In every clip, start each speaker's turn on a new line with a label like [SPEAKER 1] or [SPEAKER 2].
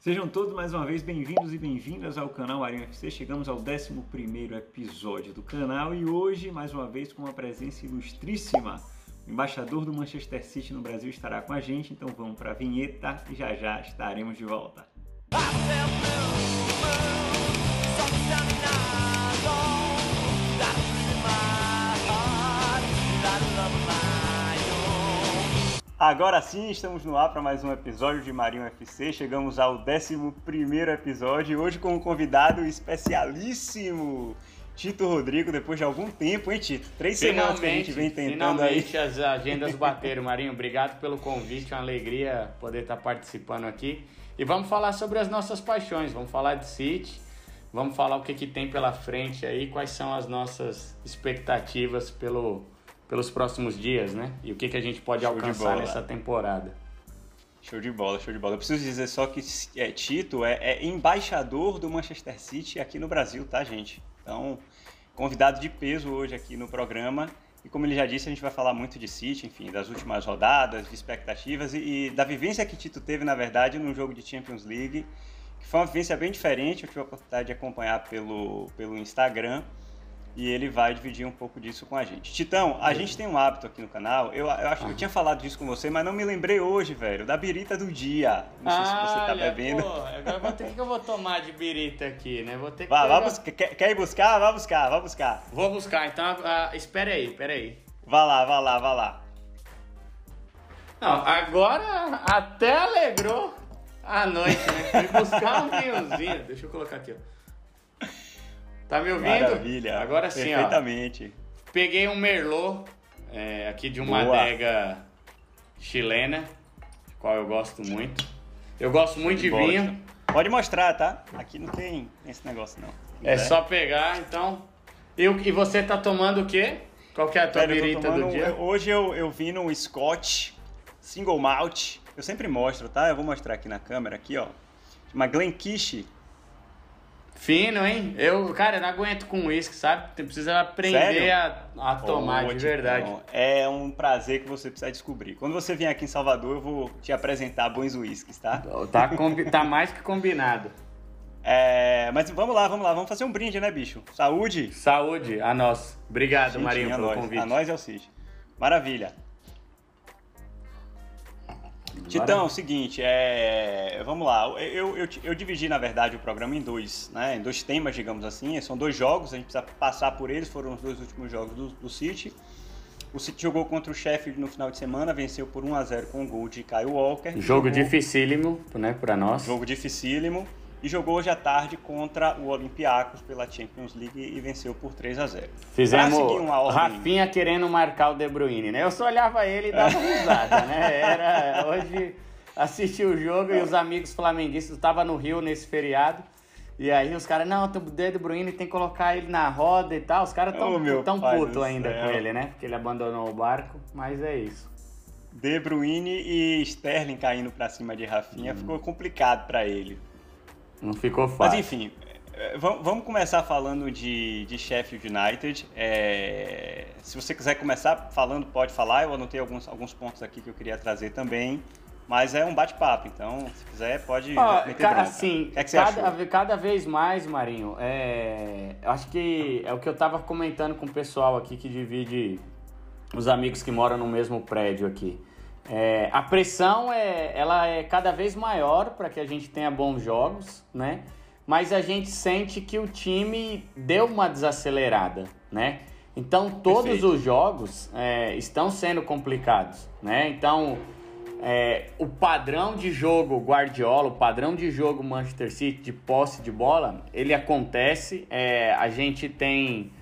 [SPEAKER 1] Sejam todos mais uma vez bem-vindos e bem-vindas ao canal Arinho FC. Chegamos ao 11 episódio do canal e hoje, mais uma vez, com uma presença ilustríssima. O embaixador do Manchester City no Brasil estará com a gente, então vamos para a vinheta e já já estaremos de volta. Agora sim, estamos no ar para mais um episódio de Marinho FC. Chegamos ao 11 episódio, hoje com um convidado especialíssimo, Tito Rodrigo, depois de algum tempo, hein, Tito? Três semanas que a gente vem tentando
[SPEAKER 2] finalmente aí. as agendas bateram, Marinho. Obrigado pelo convite, uma alegria poder estar participando aqui. E vamos falar sobre as nossas paixões, vamos falar de City, vamos falar o que, que tem pela frente aí, quais são as nossas expectativas pelo pelos próximos dias, né? E o que, que a gente pode show alcançar nessa temporada.
[SPEAKER 1] Show de bola, show de bola. Eu preciso dizer só que é, Tito é, é, embaixador do Manchester City aqui no Brasil, tá, gente? Então, convidado de peso hoje aqui no programa. E como ele já disse, a gente vai falar muito de City, enfim, das últimas rodadas, de expectativas e, e da vivência que Tito teve, na verdade, num jogo de Champions League, que foi uma vivência bem diferente. Eu tive a oportunidade de acompanhar pelo, pelo Instagram e ele vai dividir um pouco disso com a gente. Titão, a gente tem um hábito aqui no canal, eu, eu acho que eu tinha falado disso com você, mas não me lembrei hoje, velho, da birita do dia. Não sei ah, se você tá olha, bebendo. Pô,
[SPEAKER 2] agora vou ter que eu vou tomar de birita aqui, né? Vou ter que.
[SPEAKER 1] Vá, pegar... vá buscar, quer, quer, ir buscar? Vá buscar, vá buscar.
[SPEAKER 2] Vou buscar, então uh, espera aí, espera aí.
[SPEAKER 1] Vá lá, vá lá, vá lá.
[SPEAKER 2] Não, agora até alegrou a noite, né? Fui buscar um vinhozinho. Deixa eu colocar aqui, ó. Tá me ouvindo?
[SPEAKER 1] Maravilha. Agora sim, Perfeitamente.
[SPEAKER 2] ó. Peguei um Merlot é, aqui de uma Boa. adega chilena, qual eu gosto muito. Eu gosto muito de, de vinho.
[SPEAKER 1] Pode mostrar, tá? Aqui não tem esse negócio, não.
[SPEAKER 2] É, é só pegar, então. Eu, e você tá tomando o quê? Qual que é a tua birita do dia?
[SPEAKER 1] Hoje eu, eu vim no Scotch Single Malt. Eu sempre mostro, tá? Eu vou mostrar aqui na câmera, aqui, ó. Uma Glenkish
[SPEAKER 2] Fino, hein? Eu, cara, eu não aguento com uísque, sabe? Você precisa aprender a, a, tomar de verdade.
[SPEAKER 1] é um prazer que você precisa descobrir. Quando você vier aqui em Salvador, eu vou te apresentar bons uísques, tá?
[SPEAKER 2] Tá, tá mais que combinado.
[SPEAKER 1] É, mas vamos lá, vamos lá, vamos fazer um brinde, né, bicho? Saúde?
[SPEAKER 2] Saúde, a nós. Obrigado, Gente, Marinho, pelo
[SPEAKER 1] nós,
[SPEAKER 2] convite.
[SPEAKER 1] A nós é o Cid. Maravilha. Titão, é o seguinte, é... vamos lá. Eu, eu, eu, dividi, na verdade, o programa em dois, né? Em dois temas, digamos assim. São dois jogos, a gente precisa passar por eles, foram os dois últimos jogos do, do City. O City jogou contra o Sheffield no final de semana, venceu por 1 a 0 com o gol de Kyle Walker.
[SPEAKER 2] Jogo jogou... dificílimo, né, para nós.
[SPEAKER 1] Jogo dificílimo e jogou hoje à tarde contra o Olympiacos pela Champions League e venceu por 3 a 0.
[SPEAKER 2] Fizemos ordem... Rafinha querendo marcar o De Bruyne, né? Eu só olhava ele e dava risada, né? Era hoje assisti o jogo e os amigos flamenguistas estavam no Rio nesse feriado. E aí os caras, não, o De Bruyne tem que colocar ele na roda e tal. Os caras tão, oh, tão puto ainda céu. com ele, né? Porque ele abandonou o barco, mas é isso.
[SPEAKER 1] De Bruyne e Sterling caindo para cima de Rafinha hum. ficou complicado para ele.
[SPEAKER 2] Não ficou fácil.
[SPEAKER 1] Mas enfim, é, vamos começar falando de, de Sheffield United. É, se você quiser começar falando, pode falar. Eu anotei alguns, alguns pontos aqui que eu queria trazer também. Mas é um bate-papo, então se quiser pode
[SPEAKER 2] ah, meter ca Assim, é que cada, cada, vez mais, Marinho, é, acho que é o que eu estava comentando com o pessoal aqui que divide os amigos que moram no mesmo prédio aqui. É, a pressão é, ela é cada vez maior para que a gente tenha bons jogos, né? Mas a gente sente que o time deu uma desacelerada, né? Então todos Perfeito. os jogos é, estão sendo complicados, né? Então é, o padrão de jogo Guardiola, o padrão de jogo Manchester City de posse de bola, ele acontece. É, a gente tem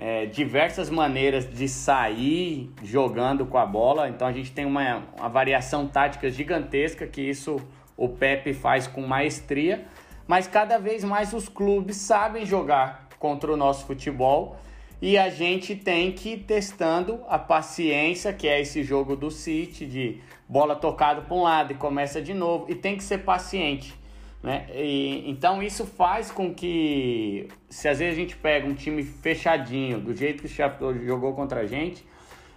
[SPEAKER 2] é, diversas maneiras de sair jogando com a bola. Então a gente tem uma, uma variação tática gigantesca que isso o Pepe faz com maestria. Mas cada vez mais os clubes sabem jogar contra o nosso futebol e a gente tem que ir testando a paciência, que é esse jogo do City de bola tocada para um lado e começa de novo e tem que ser paciente. Né? E, então isso faz com que, se às vezes a gente pega um time fechadinho, do jeito que o Sheffield jogou contra a gente,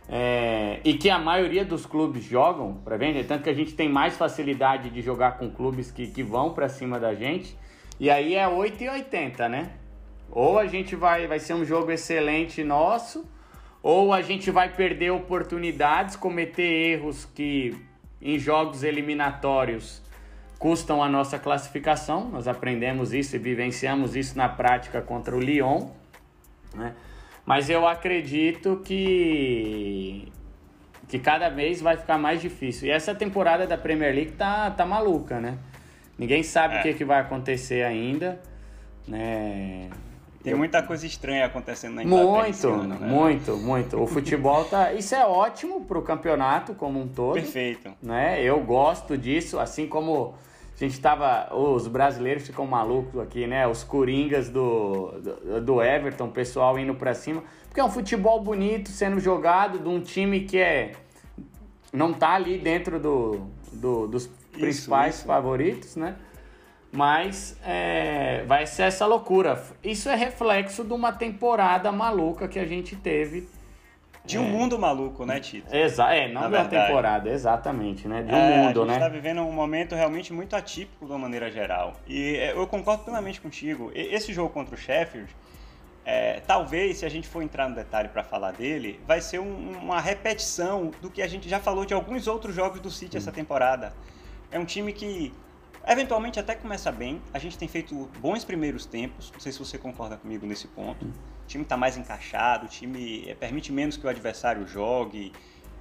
[SPEAKER 2] É, e que a maioria dos clubes jogam para vender, tanto que a gente tem mais facilidade de jogar com clubes que, que vão para cima da gente. E aí é 8 e 80, né? Ou a gente vai, vai ser um jogo excelente nosso, ou a gente vai perder oportunidades, cometer erros que em jogos eliminatórios custam a nossa classificação. Nós aprendemos isso e vivenciamos isso na prática contra o Lyon, né? Mas eu acredito que que cada vez vai ficar mais difícil. E essa temporada da Premier League tá, tá maluca, né? Ninguém sabe é. o que, que vai acontecer ainda, né?
[SPEAKER 1] Tem muita coisa estranha acontecendo na
[SPEAKER 2] Inglaterra. Muito, ano, né? muito, muito. O futebol tá. Isso é ótimo pro campeonato como um todo.
[SPEAKER 1] Perfeito.
[SPEAKER 2] Né? Eu gosto disso, assim como a gente tava. Os brasileiros ficam malucos aqui, né? Os coringas do, do, do Everton, o pessoal indo pra cima. Porque é um futebol bonito sendo jogado de um time que é. Não tá ali dentro do, do dos principais isso. favoritos, né? Mas é, vai ser essa loucura. Isso é reflexo de uma temporada maluca que a gente teve.
[SPEAKER 1] De um é, mundo maluco, né, Tito?
[SPEAKER 2] Exa é, não da temporada, exatamente, né? De um é, mundo, né?
[SPEAKER 1] A gente está vivendo um momento realmente muito atípico de uma maneira geral. E é, eu concordo plenamente contigo. Esse jogo contra o Sheffield, é, talvez, se a gente for entrar no detalhe para falar dele, vai ser um, uma repetição do que a gente já falou de alguns outros jogos do City hum. essa temporada. É um time que Eventualmente até começa bem. A gente tem feito bons primeiros tempos. Não sei se você concorda comigo nesse ponto. O time está mais encaixado, o time eh, permite menos que o adversário jogue,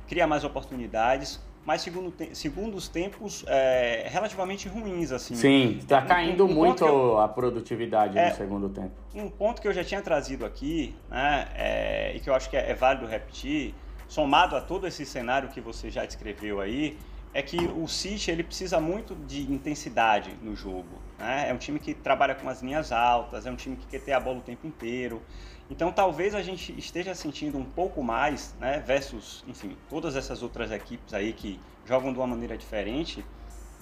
[SPEAKER 1] cria mais oportunidades. Mas segundo, segundo os tempos é, relativamente ruins, assim.
[SPEAKER 2] Sim, está caindo um, um muito eu, a produtividade é, no segundo tempo.
[SPEAKER 1] Um ponto que eu já tinha trazido aqui, né, é, e que eu acho que é, é válido repetir, somado a todo esse cenário que você já descreveu aí, é que o City ele precisa muito de intensidade no jogo. Né? É um time que trabalha com as linhas altas, é um time que quer ter a bola o tempo inteiro. Então talvez a gente esteja sentindo um pouco mais, né, versus, enfim, todas essas outras equipes aí que jogam de uma maneira diferente,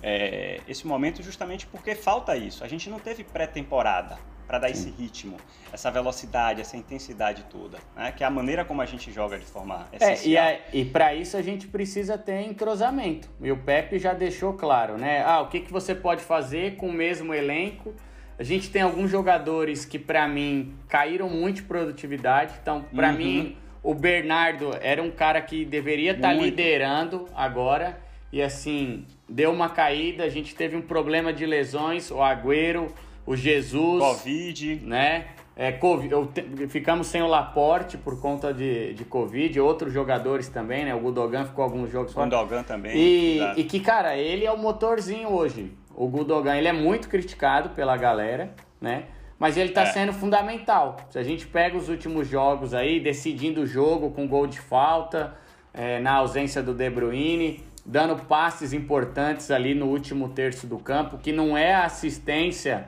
[SPEAKER 1] é, esse momento justamente porque falta isso. A gente não teve pré-temporada para dar Sim. esse ritmo, essa velocidade, essa intensidade toda, né? que é a maneira como a gente joga de forma essencial.
[SPEAKER 2] É, e, e para isso a gente precisa ter entrosamento. E o Pepe já deixou claro, né? Ah, o que, que você pode fazer com o mesmo elenco? A gente tem alguns jogadores que para mim caíram muito de produtividade. Então, para uhum. mim, o Bernardo era um cara que deveria estar tá liderando agora e assim, deu uma caída, a gente teve um problema de lesões, o Agüero o Jesus.
[SPEAKER 1] Covid.
[SPEAKER 2] Né? É, COVID, eu ficamos sem o Laporte por conta de, de Covid, outros jogadores também, né? O Gudogan ficou alguns jogos
[SPEAKER 1] fora. O Gudogan também.
[SPEAKER 2] E, e que, cara, ele é o motorzinho hoje. O Gudogan, ele é muito criticado pela galera, né? Mas ele tá é. sendo fundamental. Se a gente pega os últimos jogos aí, decidindo o jogo com gol de falta, é, na ausência do De Bruyne, dando passes importantes ali no último terço do campo, que não é assistência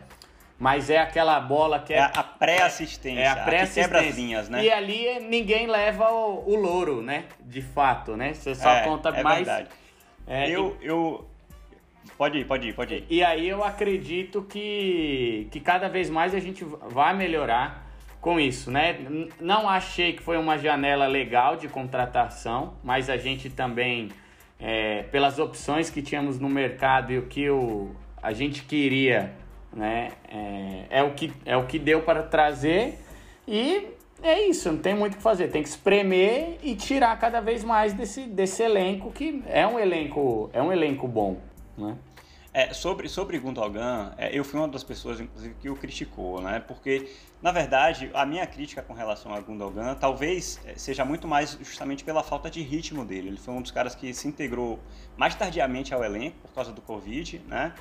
[SPEAKER 2] mas é aquela bola que é.
[SPEAKER 1] É a pré-assistência. É a pré-assistência. né?
[SPEAKER 2] E ali ninguém leva o, o, louro, né? De fato, né? Você só é, conta é mais.
[SPEAKER 1] Verdade. É, eu, eu. Pode ir, pode ir, pode ir.
[SPEAKER 2] E aí eu acredito que, que cada vez mais a gente vai melhorar com isso, né? Não achei que foi uma janela legal de contratação, mas a gente também, é, pelas opções que tínhamos no mercado e o que o, a gente queria né? É, é, o, que, é o que deu para trazer e é isso, não tem muito o que fazer. Tem que espremer e tirar cada vez mais desse, desse elenco que é um elenco, é um elenco bom, né?
[SPEAKER 1] É, sobre, sobre Gundogan, é, eu fui uma das pessoas, inclusive, que o criticou, né? Porque, na verdade, a minha crítica com relação a Gundogan talvez é, seja muito mais justamente pela falta de ritmo dele. Ele foi um dos caras que se integrou mais tardiamente ao elenco por causa do Covid, né?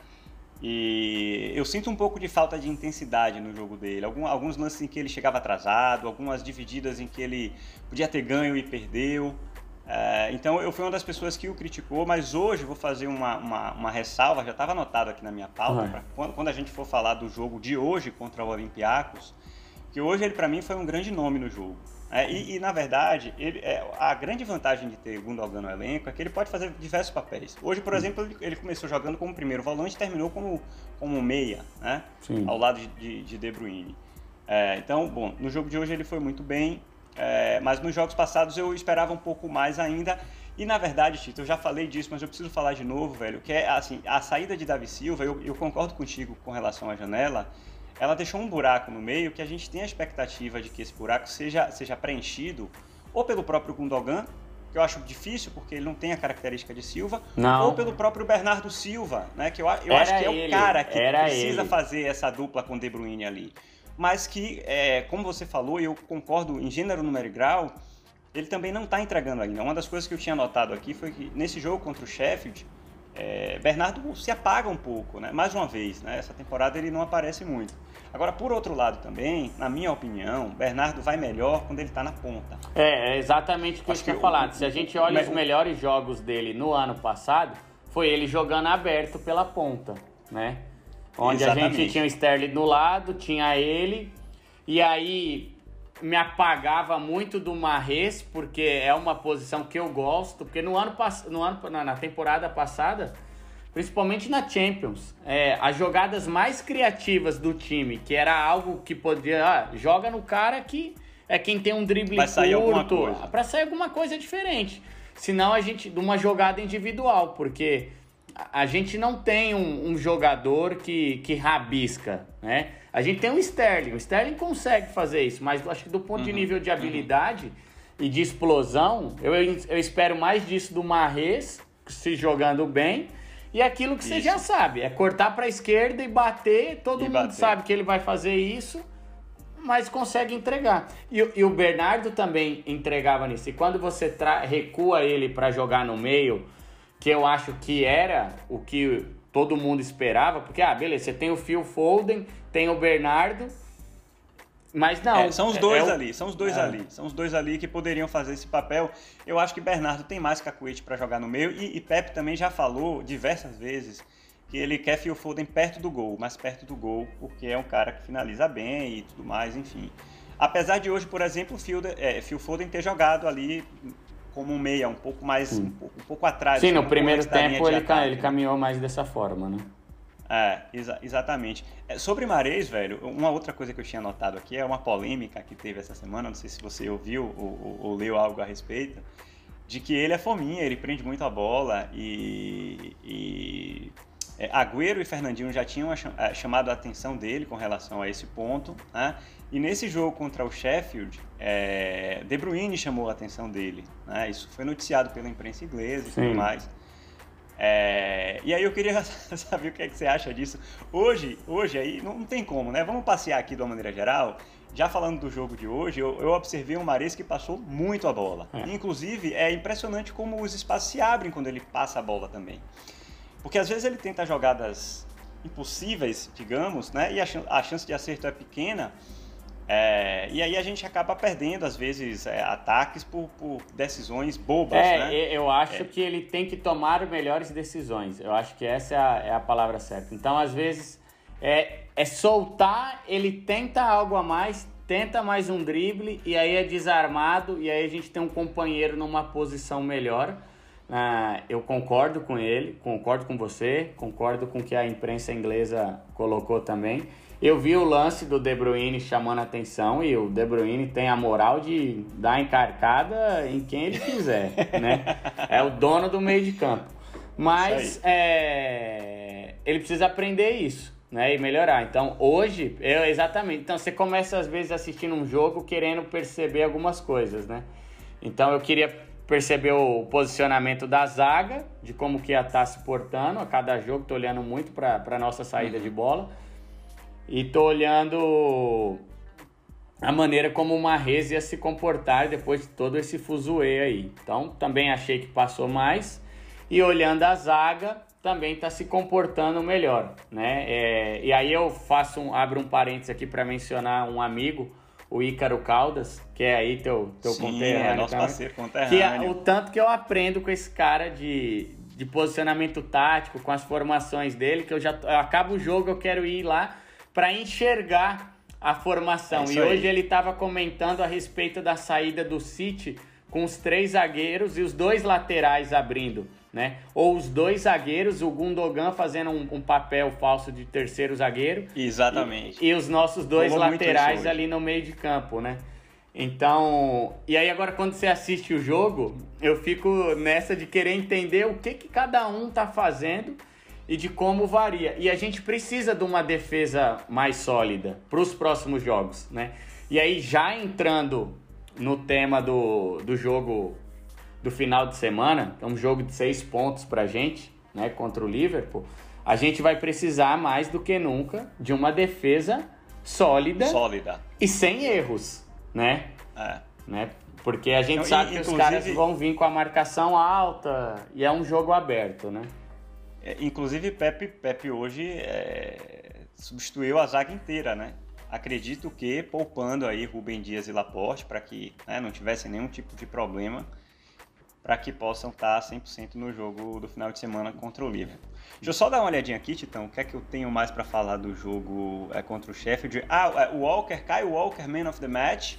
[SPEAKER 1] E eu sinto um pouco de falta de intensidade no jogo dele. Algum, alguns lances em que ele chegava atrasado, algumas divididas em que ele podia ter ganho e perdeu. É, então eu fui uma das pessoas que o criticou, mas hoje vou fazer uma, uma, uma ressalva, já estava anotado aqui na minha pauta, uhum. quando, quando, a gente for falar do jogo de hoje contra o Olympiacos, que hoje ele para mim foi um grande nome no jogo. É, e, e, na verdade, ele, é, a grande vantagem de ter Gundogan no elenco é que ele pode fazer diversos papéis. Hoje, por exemplo, ele, ele começou jogando como primeiro volante e terminou como, como meia, né? Ao lado de, de, de De Bruyne. É, então, bom, no jogo de hoje ele foi muito bem. É, mas nos jogos passados eu esperava um pouco mais ainda. E na verdade, Tito, eu já falei disso, mas eu preciso falar de novo, velho, que é assim, a saída de Davi Silva, eu, eu concordo contigo com relação à janela, ela deixou um buraco no meio que a gente tem a expectativa de que esse buraco seja, seja preenchido ou pelo próprio Gundogan, que eu acho difícil porque ele não tem a característica de Silva, não. ou pelo próprio Bernardo Silva, né? Que eu, eu acho que é ele, o cara que precisa ele. fazer essa dupla com o De Bruyne ali. Mas que, é, como você falou, e eu concordo em gênero, número e grau, ele também não está entregando ainda. Uma das coisas que eu tinha notado aqui foi que nesse jogo contra o Sheffield, é, Bernardo se apaga um pouco, né? Mais uma vez, né? Essa temporada ele não aparece muito. Agora, por outro lado também, na minha opinião, Bernardo vai melhor quando ele está na ponta.
[SPEAKER 2] É, é exatamente o que Acho eu tinha falado. Se a gente olha os melhores jogos dele no ano passado, foi ele jogando aberto pela ponta, né? Onde exatamente. a gente tinha o Sterling do lado, tinha ele, e aí me apagava muito do Marres, porque é uma posição que eu gosto, porque no ano, no ano na temporada passada principalmente na Champions. É, as jogadas mais criativas do time, que era algo que podia. Ah, joga no cara que é quem tem um drible Vai sair curto. Para sair alguma coisa diferente. Senão a gente. de uma jogada individual, porque a gente não tem um, um, jogador que, que rabisca, né? A gente tem um Sterling. O Sterling consegue fazer isso, mas acho que do ponto uhum, de nível de habilidade uhum. e de explosão, eu, eu espero mais disso do Marres se jogando bem e aquilo que isso. você já sabe, é cortar para a esquerda e bater. Todo e mundo bater. sabe que ele vai fazer isso, mas consegue entregar. E, e o Bernardo também entregava nisso. E quando você recua ele para jogar no meio, que eu acho que era o que todo mundo esperava, porque, ah, beleza, você tem o Phil Foden, tem o Bernardo mas não.
[SPEAKER 1] É, são os dois é, é ali, são os dois é. ali. São os dois ali que poderiam fazer esse papel. Eu acho que Bernardo tem mais cacuete para jogar no meio e, e Pepe também já falou diversas vezes que ele quer Phil Foden perto do gol, mais perto do gol, porque é um cara que finaliza bem e tudo mais, enfim. Apesar de hoje, por exemplo, o Phil, é, Phil Foden ter jogado ali como um meia, um pouco mais, um pouco, um pouco, atrás.
[SPEAKER 2] Sim, no primeiro tempo ele, ele caminhou mais dessa forma, né?
[SPEAKER 1] É, exa exatamente. É, sobre Marês, velho, uma outra coisa que eu tinha notado aqui é uma polêmica que teve essa semana, não sei se você ouviu ou, ou, ou leu algo a respeito, de que ele é fominha, ele prende muito a bola e, e é, Agüero e Fernandinho já tinham é, chamado a atenção dele com relação a esse ponto, né? E nesse jogo contra o Sheffield, é, De Bruyne chamou a atenção dele, né? Isso foi noticiado pela imprensa inglesa e Sim. tudo mais. É, e aí eu queria saber o que, é que você acha disso. Hoje, hoje aí não, tem como, né? Vamos passear aqui de uma maneira geral. Já falando do jogo de hoje, eu, eu observei um Mares que passou muito a bola. É. Inclusive, é impressionante como os espaços se abrem quando ele passa a bola também. Porque às vezes ele tenta jogadas impossíveis, digamos, né? E a, a chance de acerto é pequena. É, e aí a gente acaba perdendo, às vezes, é, ataques por, por, decisões bobas,
[SPEAKER 2] é,
[SPEAKER 1] né?
[SPEAKER 2] Eu acho é. que ele tem que tomar melhores decisões. Eu acho que essa é a, é a palavra certa. Então, às vezes, é, é soltar, ele tenta algo a mais, tenta mais um drible, e aí é desarmado, e aí a gente tem um companheiro numa posição melhor. Ah, eu concordo com ele, concordo com você, concordo com o que a imprensa inglesa colocou também. Eu vi o lance do De Bruyne chamando a atenção e o De Bruyne tem a moral de dar encarcada em quem ele quiser, né? É o dono do meio de campo. Mas é, ele precisa aprender isso, né? E melhorar. Então, hoje, eu, exatamente. Então, você começa às vezes assistindo um jogo querendo perceber algumas coisas, né? Então, eu queria perceber o posicionamento da zaga, de como que ia estar tá se portando a cada jogo. Tô olhando muito para a nossa saída uhum. de bola e tô olhando a maneira como o Marrez ia se comportar depois de todo esse fuzuê aí. Então, também achei que passou mais. E olhando a zaga, também está se comportando melhor, né? É, e aí eu faço um, abro um parênteses aqui para mencionar um amigo, o Ícaro Caldas, que é aí teu, teu
[SPEAKER 1] Sim,
[SPEAKER 2] conterrâneo.
[SPEAKER 1] É nosso também, parceiro conterrâneo.
[SPEAKER 2] Que é, o tanto que eu aprendo com esse cara de, de posicionamento tático, com as formações dele, que eu já eu acabo o jogo, eu quero ir lá para enxergar a formação. É e hoje ele estava comentando a respeito da saída do City com os três zagueiros e os dois laterais abrindo, né? Ou os dois zagueiros, o Gundogan fazendo um, um papel falso de terceiro zagueiro.
[SPEAKER 1] Exatamente.
[SPEAKER 2] E, e os nossos dois laterais ali no meio de campo, né? Então, e aí agora quando você assiste o jogo, eu fico nessa de querer entender o que, que cada um tá fazendo e de como varia. E a gente precisa de uma defesa mais sólida para os próximos jogos, né? E aí já entrando no tema do, do jogo do final de semana, é um jogo de seis pontos pra gente, né, contra o Liverpool, a gente vai precisar mais do que nunca de uma defesa sólida,
[SPEAKER 1] sólida.
[SPEAKER 2] e sem erros, né?
[SPEAKER 1] É.
[SPEAKER 2] né? Porque a gente sabe que os caras vão vir com a marcação alta e é um jogo aberto, né?
[SPEAKER 1] É, inclusive, Pepe, Pepe hoje é, substituiu a zaga inteira, né? Acredito que poupando aí Rubem Dias e Laporte para que né, não tivessem nenhum tipo de problema para que possam estar 100% no jogo do final de semana contra o Liverpool. Deixa eu só dar uma olhadinha aqui, Titão, o que é que eu tenho mais para falar do jogo é, contra o Sheffield. Ah, é, o Walker, Kyle Walker, Man of the Match.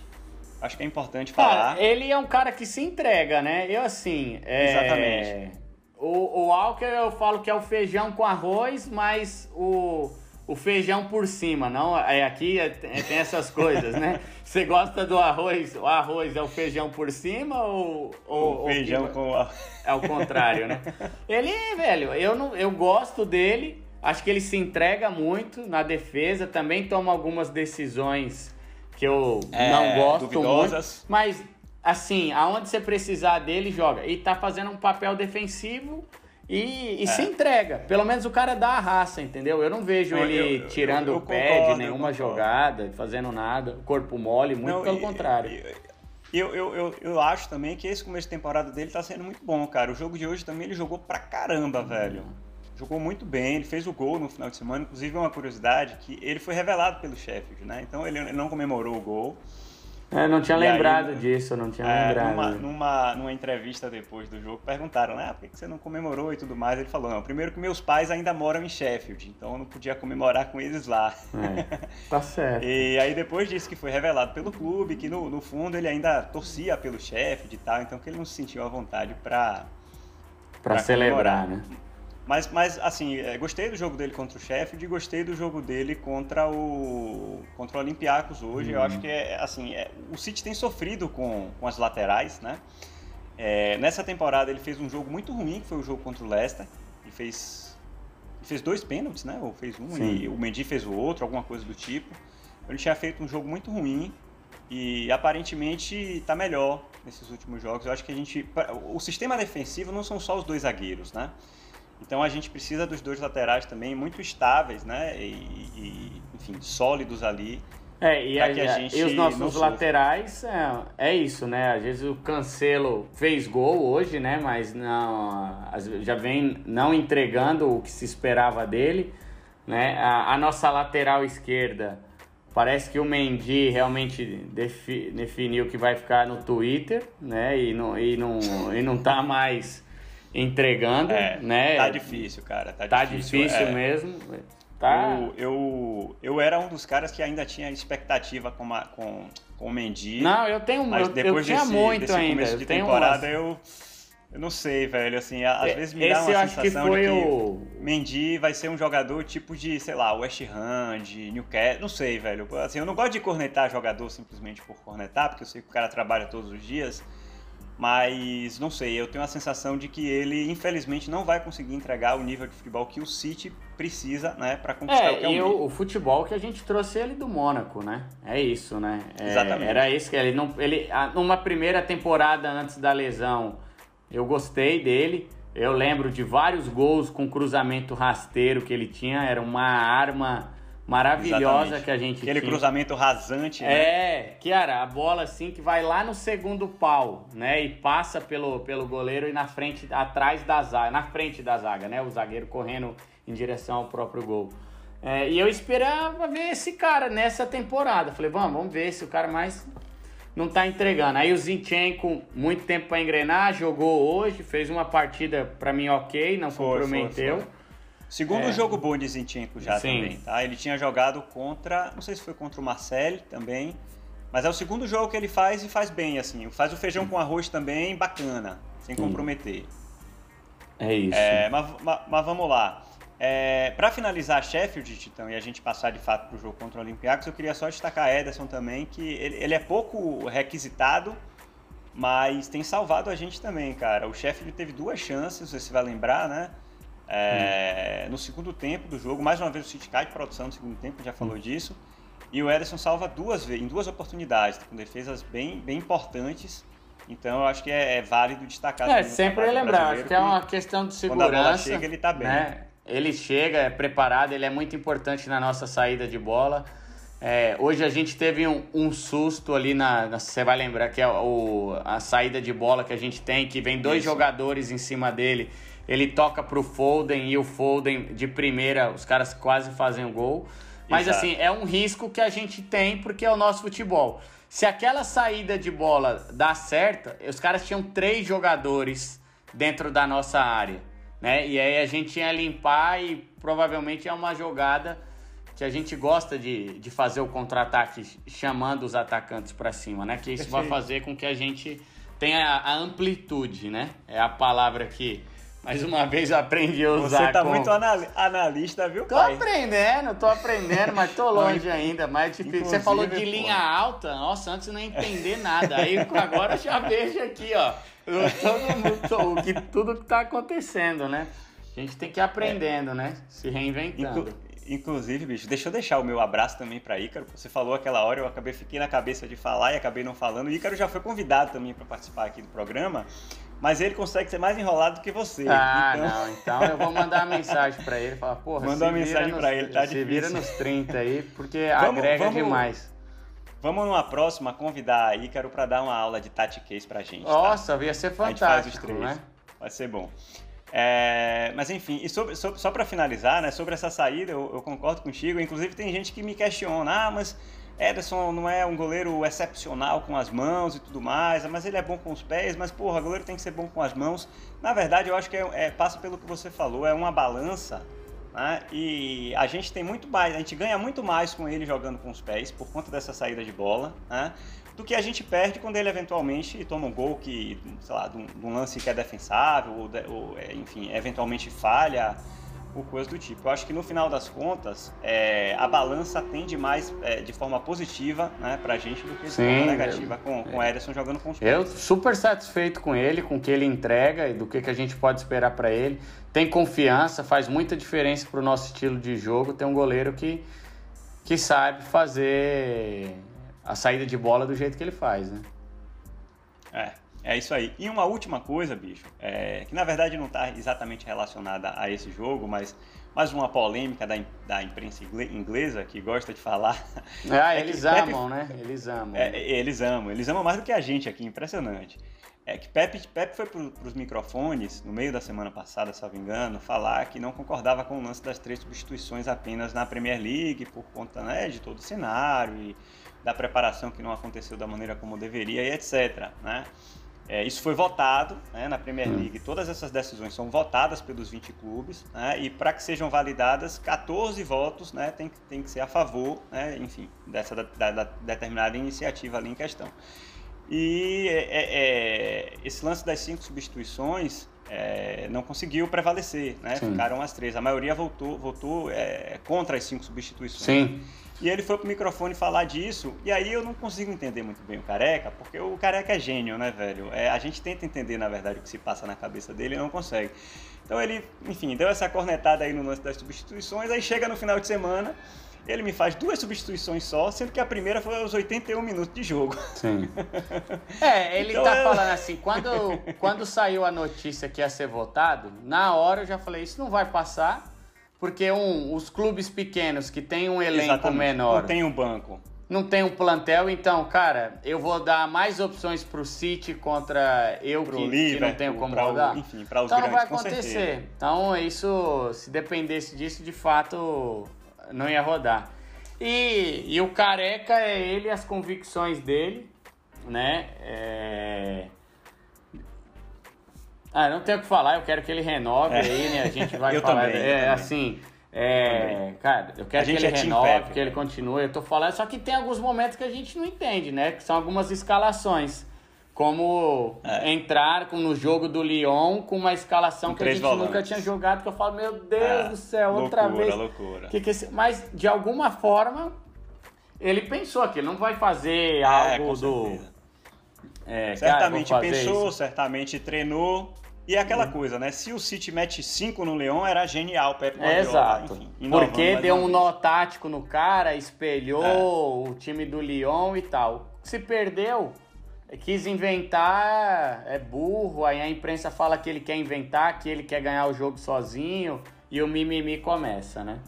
[SPEAKER 1] Acho que é importante falar.
[SPEAKER 2] Ah, ele é um cara que se entrega, né? Eu assim. É...
[SPEAKER 1] Exatamente.
[SPEAKER 2] O, o Walker eu falo que é o feijão com arroz, mas o o feijão por cima, não? É aqui é, é, tem essas coisas, né? Você gosta do arroz? O arroz é o feijão por cima ou, ou
[SPEAKER 1] o feijão ou, com
[SPEAKER 2] é o contrário, né? Ele, velho, eu não, eu gosto dele. Acho que ele se entrega muito na defesa, também toma algumas decisões que eu é, não gosto duvidosas. muito, mas assim, aonde você precisar dele, joga. E tá fazendo um papel defensivo e, e é. se entrega. Pelo menos o cara dá a raça, entendeu? Eu não vejo não, ele eu, tirando eu, eu, o pé concordo, de nenhuma jogada, fazendo nada, corpo mole, muito não, pelo e, contrário.
[SPEAKER 1] Eu, eu, eu, eu acho também que esse começo de temporada dele tá sendo muito bom, cara. O jogo de hoje também ele jogou pra caramba, velho. Jogou muito bem, ele fez o gol no final de semana. Inclusive, é uma curiosidade que ele foi revelado pelo Sheffield, né? Então ele não comemorou o gol.
[SPEAKER 2] É, não tinha e lembrado aí, disso, não tinha é, lembrado.
[SPEAKER 1] Numa, numa, numa, entrevista depois do jogo, perguntaram, né? Ah, por que você não comemorou e tudo mais? Ele falou, não, primeiro que meus pais ainda moram em Sheffield, então eu não podia comemorar com eles lá.
[SPEAKER 2] É, tá certo.
[SPEAKER 1] e aí depois disse que foi revelado pelo clube, que no, no fundo ele ainda torcia pelo Sheffield e tal, então que ele não se sentiu à vontade para
[SPEAKER 2] para celebrar, né?
[SPEAKER 1] Mas, mas assim, é, gostei do jogo dele contra o Sheffield e gostei do jogo dele contra o contra o Olympiacos hoje. Uhum. Eu acho que é assim, é, o City tem sofrido com, com as laterais, né? É, nessa temporada ele fez um jogo muito ruim, que foi o jogo contra o Leicester. Ele fez, ele fez dois pênaltis, né? Ou fez um Sim. e o Mendy fez o outro, alguma coisa do tipo. Ele tinha feito um jogo muito ruim e aparentemente está melhor nesses últimos jogos. Eu acho que a gente. O sistema defensivo não são só os dois zagueiros, né? Então a gente precisa dos dois laterais também muito estáveis, né? E, e enfim, sólidos ali.
[SPEAKER 2] É, e, a, a gente e os nossos laterais é, é, isso, né? Às vezes o Cancelo fez gol hoje, né? Mas não, já vem não entregando o que se esperava dele, né? A, a nossa lateral esquerda parece que o Mendy realmente defi, definiu que vai ficar no Twitter, né? E não, e não, e não tá mais entregando, é, né?
[SPEAKER 1] Tá difícil, cara. Tá,
[SPEAKER 2] tá
[SPEAKER 1] difícil,
[SPEAKER 2] difícil é. mesmo. Tá.
[SPEAKER 1] Eu, eu, eu, era um dos caras que ainda tinha expectativa com, a, com, com o Mendy.
[SPEAKER 2] Não, eu tenho
[SPEAKER 1] mas
[SPEAKER 2] eu,
[SPEAKER 1] depois
[SPEAKER 2] eu tinha
[SPEAKER 1] desse,
[SPEAKER 2] muito
[SPEAKER 1] desse
[SPEAKER 2] ainda.
[SPEAKER 1] começo de temporada umas... eu eu não sei, velho, assim, às é, vezes me dá uma sensação que de que o Mendy vai ser um jogador tipo de, sei lá, West Ham, de Newcastle, não sei, velho. Assim, eu não gosto de cornetar jogador simplesmente por cornetar, porque eu sei que o cara trabalha todos os dias, mas não sei, eu tenho a sensação de que ele, infelizmente, não vai conseguir entregar o nível de futebol que o City precisa, né, para conquistar
[SPEAKER 2] é,
[SPEAKER 1] o que é
[SPEAKER 2] e o, o futebol que a gente trouxe ele do Mônaco, né? É isso, né?
[SPEAKER 1] É, Exatamente.
[SPEAKER 2] Era isso que ele não, ele, numa primeira temporada antes da lesão, eu gostei dele. Eu lembro de vários gols com cruzamento rasteiro que ele tinha, era uma arma maravilhosa Exatamente. que a gente
[SPEAKER 1] Aquele
[SPEAKER 2] tinha.
[SPEAKER 1] cruzamento rasante, né?
[SPEAKER 2] É, que era a bola assim que vai lá no segundo pau, né? E passa pelo, pelo goleiro e na frente, atrás da zaga, na frente da zaga, né? O zagueiro correndo em direção ao próprio gol. É, e eu esperava ver esse cara nessa temporada. Falei, vamos, vamos ver se o cara mais não tá entregando. Aí o Zinchenko, muito tempo para engrenar, jogou hoje, fez uma partida para mim ok, não foi, comprometeu. Foi, foi.
[SPEAKER 1] Segundo é. jogo bom de Zinchenko já Sim. também, tá? Ele tinha jogado contra, não sei se foi contra o Marcel também, mas é o segundo jogo que ele faz e faz bem, assim. Faz o feijão com arroz também, bacana, sem Sim. comprometer.
[SPEAKER 2] É isso.
[SPEAKER 1] É, mas, mas, mas, vamos lá. É, para finalizar Sheffield, Titão, e a gente passar de fato para o jogo contra o Olympiacos, eu queria só destacar Ederson também, que ele, ele, é pouco requisitado, mas tem salvado a gente também, cara. O Sheffield teve duas chances, você vai lembrar, né? É, hum. No segundo tempo do jogo, mais uma vez o City cai de produção no segundo tempo, já falou hum. disso. E o Ederson salva duas vezes, em duas oportunidades, com defesas bem, bem importantes. Então eu acho que é, é válido destacar.
[SPEAKER 2] É, sempre lembrar, acho que é uma questão de segurança. Quando a bola
[SPEAKER 1] chega, ele tá bem.
[SPEAKER 2] Né? Ele chega, é preparado, ele é muito importante na nossa saída de bola. É, hoje a gente teve um, um susto ali na, na, Você vai lembrar que é o, a saída de bola que a gente tem, que vem dois Isso. jogadores em cima dele. Ele toca pro Foden e o Foden de primeira, os caras quase fazem o gol. Mas Exato. assim, é um risco que a gente tem porque é o nosso futebol. Se aquela saída de bola dá certo, os caras tinham três jogadores dentro da nossa área né? E aí a gente ia limpar e provavelmente é uma jogada que a gente gosta de, de fazer o contra-ataque chamando os atacantes para cima, né? Que isso vai fazer com que a gente tenha a amplitude, né? É a palavra que mais uma vez aprendi a usar.
[SPEAKER 1] Você tá com... muito analista, viu,
[SPEAKER 2] tô pai? Tô aprendendo, tô aprendendo, mas tô longe ainda, mais difícil. Você falou de linha pô. alta, nossa, antes não entender nada. Aí agora eu já vejo aqui, ó. Todo o que, tudo que tá acontecendo, né? A gente tem que ir aprendendo, é. né? Se reinventando. Inclu
[SPEAKER 1] inclusive, bicho, deixa eu deixar o meu abraço também para Ícaro. Você falou aquela hora, eu acabei fiquei na cabeça de falar e acabei não falando. O Ícaro já foi convidado também para participar aqui do programa, mas ele consegue ser mais enrolado do que você.
[SPEAKER 2] Ah, então... não. Então eu vou mandar uma mensagem para ele, falar, porra,
[SPEAKER 1] Manda uma mensagem para ele, tá
[SPEAKER 2] se difícil. Se vira nos 30 aí, porque vamos, agrega vamos... demais.
[SPEAKER 1] Vamos numa próxima convidar a Ícaro para dar uma aula de Tati Case pra gente. Tá?
[SPEAKER 2] Nossa, tá? ia ser fantástico. A gente faz os três. Né?
[SPEAKER 1] Vai ser bom. É, mas enfim, e sobre, sobre, só para finalizar, né, sobre essa saída, eu, eu, concordo contigo. Inclusive, tem gente que me questiona: ah, mas Ederson não é um goleiro excepcional com as mãos e tudo mais, mas ele é bom com os pés. Mas, porra, goleiro tem que ser bom com as mãos. Na verdade, eu acho que é, é passa pelo que você falou: é uma balança né? E a gente tem muito mais, a gente ganha muito mais com ele jogando com os pés por conta dessa saída de bola, né? do que a gente perde quando ele eventualmente toma um gol que, sei lá, de um, de lance que é defensável, ou, ou, é, enfim, eventualmente falha ou coisa do tipo. Eu acho que no final das contas, é, a balança tende mais é, de forma positiva né, pra gente do que de forma negativa com, com o Ederson jogando com os pés.
[SPEAKER 2] Eu super satisfeito com ele, com o que ele entrega e do que, que a gente pode esperar para ele. Tem confiança, faz muita diferença pro nosso estilo de jogo. Tem um goleiro que, que sabe fazer a saída de bola do jeito que ele faz, né?
[SPEAKER 1] É, é isso aí. E uma última coisa, bicho, é, que na verdade não está exatamente relacionada a esse jogo, mas mais uma polêmica da, da imprensa inglesa que gosta de falar.
[SPEAKER 2] Ah, é eles amam, Pepe, né? Eles amam.
[SPEAKER 1] É, eles amam. Eles amam mais do que a gente aqui, impressionante. É que Pepe, Pepe foi para os microfones, no meio da semana passada, se não me engano, falar que não concordava com o lance das três substituições apenas na Premier League, por conta né, de todo o cenário e da preparação que não aconteceu da maneira como deveria e etc. Né? É, isso foi votado né, na Premier hum. League. Todas essas decisões são votadas pelos 20 clubes né, e para que sejam validadas, 14 votos né, tem, tem que ser a favor, né, enfim, dessa da, da determinada iniciativa ali em questão. E é, é, é esse lance das cinco substituições é, não conseguiu prevalecer, né? Ficaram as três. A maioria votou, votou é, contra as cinco substituições.
[SPEAKER 2] Sim.
[SPEAKER 1] E ele foi pro microfone falar disso, e aí eu não consigo entender muito bem o Careca, porque o Careca é gênio, né, velho? É, a gente tenta entender, na verdade, o que se passa na cabeça dele e não consegue. Então ele, enfim, deu essa cornetada aí no lance das substituições, aí chega no final de semana, ele me faz duas substituições só, sendo que a primeira foi aos 81 minutos de jogo.
[SPEAKER 2] Sim. É, ele então, tá eu... falando assim, quando, quando saiu a notícia que ia ser votado, na hora eu já falei, isso não vai passar, porque um, os clubes pequenos que têm um elenco Exatamente. menor.
[SPEAKER 1] Não tem um banco.
[SPEAKER 2] Não tem um plantel, então, cara, eu vou dar mais opções pro City contra eu que, que, não tenho como pra rodar.
[SPEAKER 1] O, enfim, para os
[SPEAKER 2] então
[SPEAKER 1] grandes,
[SPEAKER 2] não vai acontecer. Então, isso, se dependesse disso, de fato, não ia rodar. E, e o Careca é ele, as convicções dele, né? É... Ah, não tenho o que falar, eu quero que ele renove é. aí, né? A gente vai
[SPEAKER 1] eu
[SPEAKER 2] falar.
[SPEAKER 1] Também,
[SPEAKER 2] é, também. assim. É, cara, eu quero que ele é renove, que ele continue. Eu tô falando, só que tem alguns momentos que a gente não entende, né? Que são algumas escalações. como é. entrar no jogo do Lyon com uma escalação com que a gente volantes. nunca tinha jogado, que eu falo, meu Deus é. do céu, outra
[SPEAKER 1] loucura,
[SPEAKER 2] vez.
[SPEAKER 1] Loucura.
[SPEAKER 2] Que que esse... Mas, de alguma forma, ele pensou que ele não vai fazer é, algo do...
[SPEAKER 1] É, certamente cara, pensou, isso. certamente treinou, e é aquela hum. coisa, né? Se o City mete 5 no Leão, era genial, Pepe
[SPEAKER 2] Guardiola. É, exato. Enfim, Porque deu um nó tático no cara, espelhou é. o time do Lyon e tal. Se perdeu, quis inventar, é burro, aí a imprensa fala que ele quer inventar, que ele quer ganhar o jogo sozinho, e o mimimi começa, né?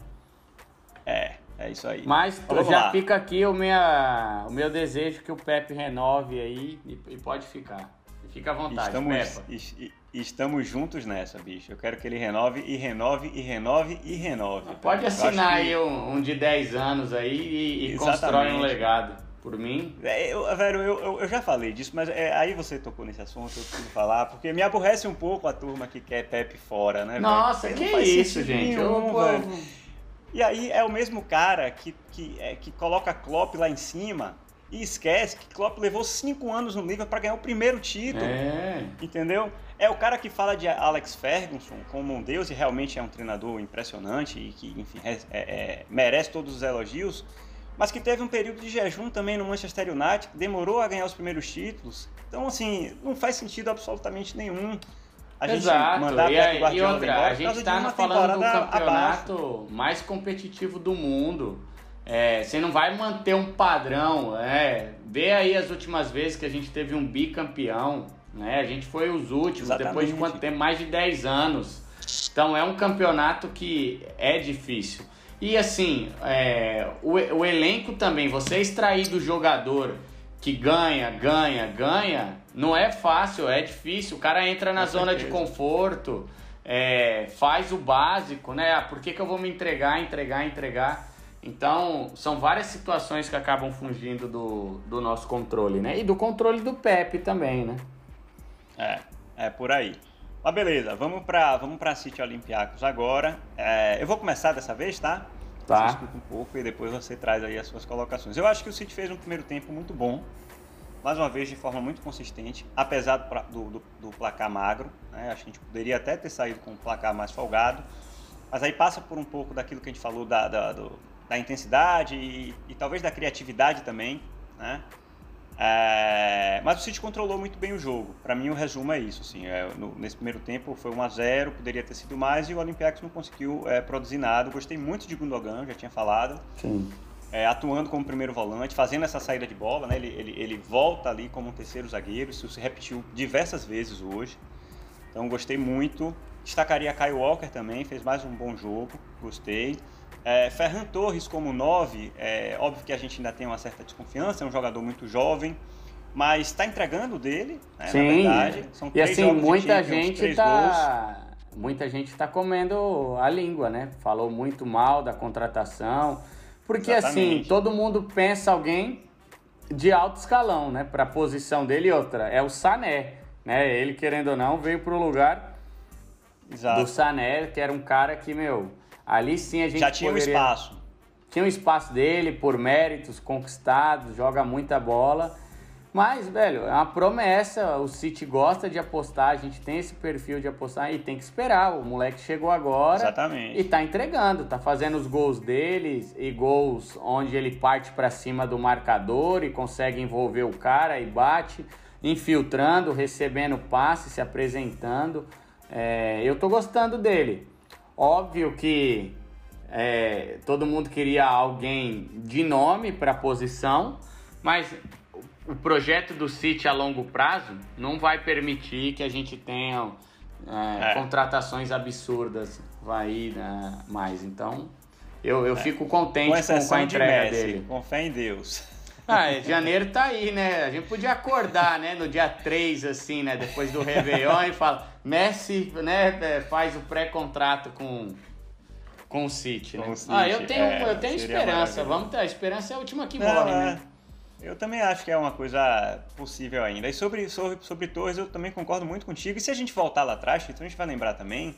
[SPEAKER 1] É, é isso aí.
[SPEAKER 2] Mas então, já lá. fica aqui o, minha, o meu desejo que o Pepe renove aí, e, e pode ficar. Fica à vontade,
[SPEAKER 1] estamos, Pepe. Estamos juntos nessa, bicho. Eu quero que ele renove e renove e renove e renove.
[SPEAKER 2] Pode assinar aí um, um, de 10 anos aí e, e constrói um legado. Por mim?
[SPEAKER 1] É, eu, velho, eu, eu, eu, já falei disso, mas é, aí você tocou nesse assunto, eu preciso falar, porque me aborrece um pouco a turma que quer Pepe fora, né?
[SPEAKER 2] Nossa, que isso, gente. Nenhum, eu,
[SPEAKER 1] E aí é o mesmo cara que, que, é, que coloca Klopp lá em cima e esquece que Klopp levou cinco anos no Liverpool para ganhar o primeiro título.
[SPEAKER 2] É.
[SPEAKER 1] Entendeu? É o cara que fala de Alex Ferguson como um deus e realmente é um treinador impressionante e que, enfim, é, é, é merece todos os elogios mas que teve um período de jejum também no Manchester United, demorou a ganhar os primeiros títulos. Então, assim, não faz sentido absolutamente nenhum
[SPEAKER 2] a gente Exato. mandar e, Guardiola e outra, embora, a gente está falando do campeonato abaixo. mais competitivo do mundo. É, você não vai manter um padrão. É, vê aí as últimas vezes que a gente teve um bicampeão. Né? A gente foi os últimos, Exatamente. depois de quanto tempo? Mais de 10 anos. Então é um campeonato que é difícil. E assim, é, o, o elenco também, você extrair do jogador que ganha, ganha, ganha, não é fácil, é difícil. O cara entra na Com zona certeza. de conforto, é, faz o básico, né? Ah, por que, que eu vou me entregar, entregar, entregar? Então, são várias situações que acabam fugindo do, do nosso controle, né? E do controle do Pepe também, né?
[SPEAKER 1] É, é por aí. Mas beleza, vamos para vamos pra City Olympiacos agora. É, eu vou começar dessa vez, tá?
[SPEAKER 2] Tá.
[SPEAKER 1] Você escuta um pouco e depois você traz aí as suas colocações. Eu acho que o City fez um primeiro tempo muito bom, mais uma vez de forma muito consistente, apesar do, do, do placar magro. Né? Acho que a gente poderia até ter saído com um placar mais folgado, mas aí passa por um pouco daquilo que a gente falou da, da, do, da intensidade e, e, talvez da criatividade também, né? É, mas o City controlou muito bem o jogo. Para mim, o resumo é isso. Assim, é, no, nesse primeiro tempo foi 1 a 0 poderia ter sido mais e o Olympiacos não conseguiu é, produzir nada. Gostei muito de Gundogan, já tinha falado. É, atuando como primeiro volante, fazendo essa saída de bola. Né? Ele, ele, ele volta ali como um terceiro zagueiro. Isso se repetiu diversas vezes hoje. Então, gostei muito. Destacaria Kyle Walker também, fez mais um bom jogo. Gostei. É, Ferran Torres como 9, é óbvio que a gente ainda tem uma certa desconfiança, é um jogador muito jovem, mas está entregando dele, né,
[SPEAKER 2] Sim. na verdade. São e assim, muita gente está muita gente está comendo a língua, né? Falou muito mal da contratação, porque assim, Exatamente. assim, todo mundo pensa alguém de alto escalão, né, para a posição dele e outra, é o Sané, né? Ele querendo ou não veio para o lugar Exato. do Sané, que era um cara que, meu, Ali sim a gente
[SPEAKER 1] já tinha
[SPEAKER 2] poderia...
[SPEAKER 1] um espaço.
[SPEAKER 2] Tinha um espaço dele por méritos conquistados, joga muita bola. Mas, velho, é uma promessa. O City gosta de apostar, a gente tem esse perfil de apostar e tem que esperar. O moleque chegou agora
[SPEAKER 1] Exatamente.
[SPEAKER 2] e tá entregando, tá fazendo os gols deles e gols onde ele parte para cima do marcador e consegue envolver o cara e bate, infiltrando, recebendo passe, se apresentando. É, eu tô gostando dele. Óbvio que é, todo mundo queria alguém de nome para a posição, mas o projeto do City a longo prazo não vai permitir que a gente tenha é, é. contratações absurdas vai né, mais. Então, eu, eu é. fico contente com, com, com a entrega
[SPEAKER 1] Messi,
[SPEAKER 2] dele.
[SPEAKER 1] Com fé em Deus.
[SPEAKER 2] Ah, é, janeiro tá aí, né? A gente podia acordar, né, no dia 3, assim, né, depois do Réveillon e fala, Messi, né, é, faz o pré-contrato com, com o City, né? O City, ah, eu tenho, é, eu tenho esperança, vamos ter, a esperança é a última que morre, Não, né?
[SPEAKER 1] É. Eu também acho que é uma coisa possível ainda. E sobre, sobre, sobre Torres, eu também concordo muito contigo. E se a gente voltar lá atrás, então a gente vai lembrar também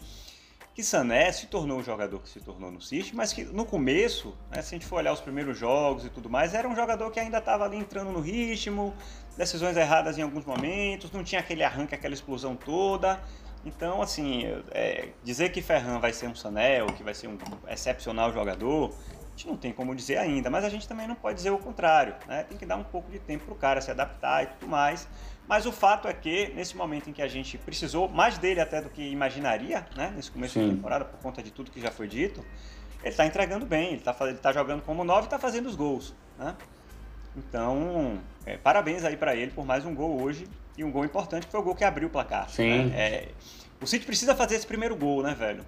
[SPEAKER 1] que Sané se tornou o jogador que se tornou no City, mas que no começo, né, se a gente for olhar os primeiros jogos e tudo mais, era um jogador que ainda estava ali entrando no ritmo, decisões erradas em alguns momentos, não tinha aquele arranque, aquela explosão toda. Então, assim, é, dizer que Ferran vai ser um Sané ou que vai ser um excepcional jogador, a gente não tem como dizer ainda, mas a gente também não pode dizer o contrário, né? Tem que dar um pouco de tempo para o cara se adaptar e tudo mais. Mas o fato é que, nesse momento em que a gente precisou mais dele até do que imaginaria, né? Nesse começo Sim. da temporada, por conta de tudo que já foi dito, ele está entregando bem, ele está tá jogando como nove e está fazendo os gols, né? Então, é, parabéns aí para ele por mais um gol hoje e um gol importante que foi o gol que abriu o placar.
[SPEAKER 2] Sim.
[SPEAKER 1] Né? É, o City precisa fazer esse primeiro gol, né, velho?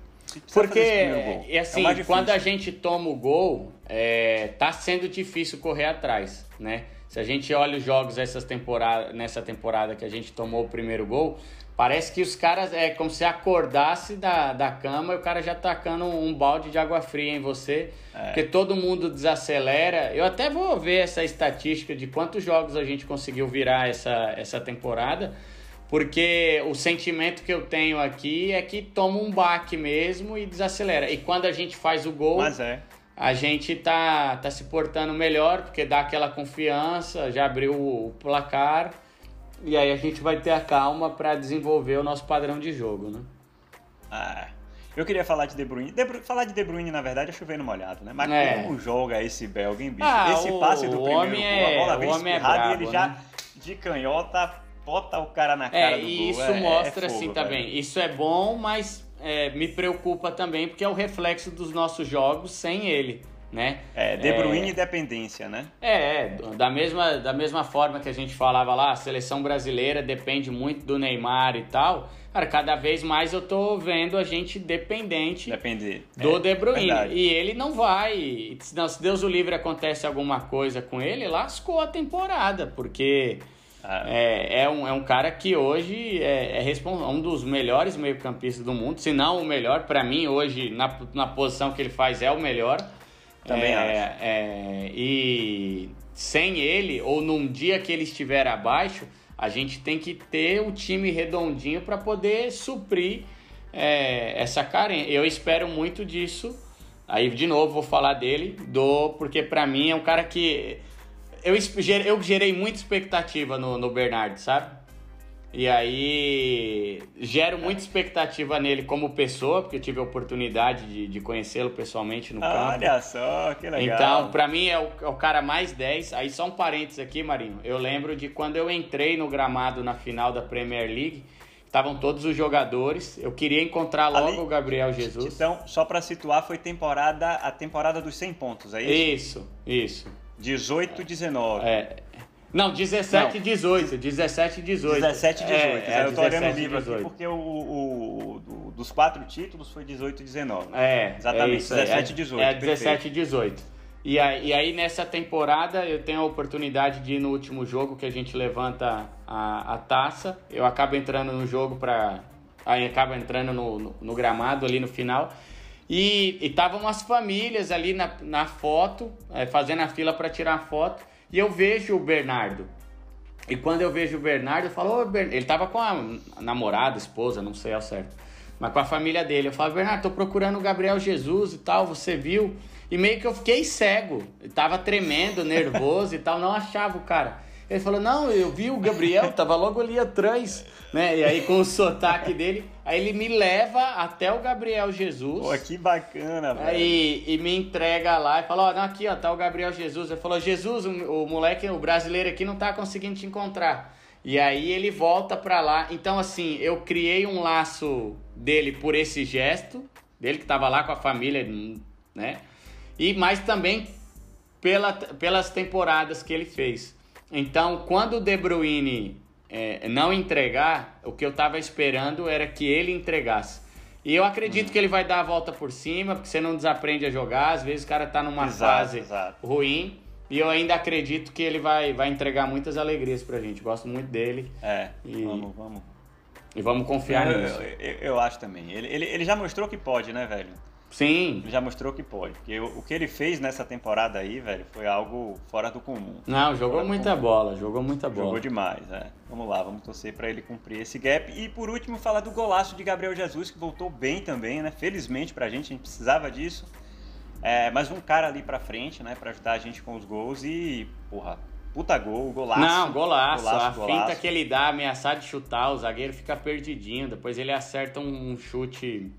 [SPEAKER 2] Porque, e assim, é quando a gente toma o gol, é, tá sendo difícil correr atrás, né? Se a gente olha os jogos essas temporada, nessa temporada que a gente tomou o primeiro gol, parece que os caras é como se acordasse da, da cama e o cara já tacando um balde de água fria em você, é. porque todo mundo desacelera. Eu até vou ver essa estatística de quantos jogos a gente conseguiu virar essa, essa temporada, porque o sentimento que eu tenho aqui é que toma um baque mesmo e desacelera. E quando a gente faz o gol,
[SPEAKER 1] é
[SPEAKER 2] a gente tá, tá se portando melhor, porque dá aquela confiança, já abriu o placar, e aí a gente vai ter a calma para desenvolver o nosso padrão de jogo, né?
[SPEAKER 1] Ah, eu queria falar de De Bruyne. De Bruyne falar de De Bruyne, na verdade, é chovendo molhado, né? Mas é. como joga esse belga, hein, bicho?
[SPEAKER 2] Ah,
[SPEAKER 1] esse passe do primeiro gol,
[SPEAKER 2] é, a bola vem espirrada
[SPEAKER 1] é e ele já, né? de canhota, bota o cara na cara
[SPEAKER 2] é,
[SPEAKER 1] do
[SPEAKER 2] e Isso é, mostra, é fogo, assim, também. Tá isso é bom, mas é, me preocupa também porque é o reflexo dos nossos jogos sem ele. Né?
[SPEAKER 1] É, De Bruyne é, dependência, né?
[SPEAKER 2] É, da mesma, da mesma forma que a gente falava lá, a seleção brasileira depende muito do Neymar e tal. Cara, cada vez mais eu tô vendo a gente dependente
[SPEAKER 1] Depender.
[SPEAKER 2] do é, De Bruyne. Verdade. E ele não vai. Se Deus o livre acontece alguma coisa com ele, lascou a temporada, porque ah. É, é, um, é um cara que hoje é, é, é um dos melhores meio-campistas do mundo, se não o melhor. Para mim, hoje, na, na posição que ele faz, é o melhor.
[SPEAKER 1] Também é,
[SPEAKER 2] acho. É, e sem ele, ou num dia que ele estiver abaixo, a gente tem que ter o time redondinho para poder suprir é, essa carência. Eu espero muito disso. Aí, de novo, vou falar dele, do porque para mim é um cara que eu, eu gerei muita expectativa no, no Bernardo, sabe? E aí gero muita expectativa nele como pessoa, porque eu tive a oportunidade de, de conhecê-lo pessoalmente no campo.
[SPEAKER 1] Olha só, que legal.
[SPEAKER 2] Então, pra mim é o, é o, cara mais 10. Aí só um parênteses aqui, Marinho. Eu lembro de quando eu entrei no gramado na final da Premier League, estavam todos os jogadores. Eu queria encontrar logo Ali, o Gabriel Jesus.
[SPEAKER 1] Então, só para situar, foi temporada a temporada dos 100 pontos, é
[SPEAKER 2] isso? Isso, isso.
[SPEAKER 1] 18 19.
[SPEAKER 2] É. Não, 17 e 18. 17 e 18.
[SPEAKER 1] 17 e 18. É, é, eu tô olhando o livro aqui porque o, o, o, dos quatro títulos foi 18 e 19.
[SPEAKER 2] É.
[SPEAKER 1] Exatamente,
[SPEAKER 2] é isso,
[SPEAKER 1] 17 e 18.
[SPEAKER 2] É, 17 e 18. E aí, e aí, nessa temporada eu tenho a oportunidade de ir no último jogo que a gente levanta a, a taça. Eu acabo entrando no jogo para. Aí acabo entrando no, no, no gramado ali no final. E estavam umas famílias ali na, na foto, é, fazendo a fila para tirar foto. E eu vejo o Bernardo. E quando eu vejo o Bernardo, eu falo, oh, ele tava com a namorada, esposa, não sei ao certo, mas com a família dele. Eu falo, Bernardo, tô procurando o Gabriel Jesus e tal, você viu? E meio que eu fiquei cego, eu tava tremendo, nervoso e tal, não achava o cara. Ele falou, não, eu vi o Gabriel, tava logo ali atrás, né? E aí com o sotaque dele, aí ele me leva até o Gabriel Jesus.
[SPEAKER 1] Pô, que bacana, velho.
[SPEAKER 2] Aí, e me entrega lá e fala, ó, aqui, ó, tá o Gabriel Jesus. Ele falou, Jesus, o, o moleque, o brasileiro aqui não tá conseguindo te encontrar. E aí ele volta pra lá. Então, assim, eu criei um laço dele por esse gesto, dele que tava lá com a família, né? E mas também pela, pelas temporadas que ele fez. Então, quando o De Bruyne é, não entregar, o que eu estava esperando era que ele entregasse. E eu acredito uhum. que ele vai dar a volta por cima, porque você não desaprende a jogar. Às vezes o cara está numa exato, fase exato. ruim. E eu ainda acredito que ele vai, vai entregar muitas alegrias pra gente. Gosto muito dele.
[SPEAKER 1] É, e, vamos, vamos.
[SPEAKER 2] E vamos confiar
[SPEAKER 1] eu,
[SPEAKER 2] nisso.
[SPEAKER 1] Eu, eu, eu, acho também. Ele, ele, ele já mostrou que pode, né, velho?
[SPEAKER 2] Sim.
[SPEAKER 1] Já mostrou que pode. Porque o, o que ele fez nessa temporada aí, velho, foi algo fora do comum.
[SPEAKER 2] Não, jogou muita bola, jogou muita bola.
[SPEAKER 1] Jogou demais, é. Vamos lá, vamos torcer para ele cumprir esse gap. E por último, falar do golaço de Gabriel Jesus, que voltou bem também, né? Felizmente pra gente, a gente precisava disso. É, mas um cara ali pra frente, né, pra ajudar a gente com os gols e, porra, puta gol, golaço.
[SPEAKER 2] Não, golaço. golaço a golaço. finta que ele dá, ameaçar de chutar, o zagueiro fica perdidinho, depois ele acerta um chute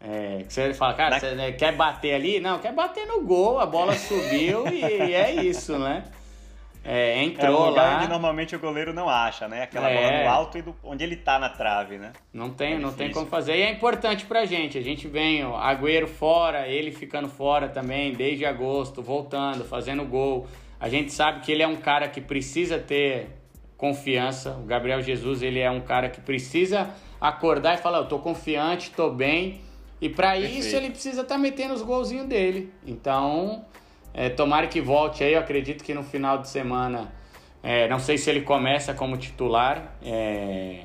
[SPEAKER 2] é, que você fala, cara, você né, quer bater ali? Não, quer bater no gol, a bola subiu e, é isso, né? É, entrou é um lugar
[SPEAKER 1] lá. onde normalmente o goleiro não acha, né? Aquela é. bola no alto e do, onde ele tá na trave, né?
[SPEAKER 2] Não tem, é não tem como fazer. E é importante pra gente. A gente vem, ó, Agüero fora, ele ficando fora também, desde agosto, voltando, fazendo gol. A gente sabe que ele é um cara que precisa ter confiança. O Gabriel Jesus, ele é um cara que precisa acordar e falar, eu tô confiante, tô bem e para isso ele precisa estar tá metendo os golzinhos dele. Então, é, tomara que volte aí. Eu acredito que no final de semana, é, não sei se ele começa como titular, é,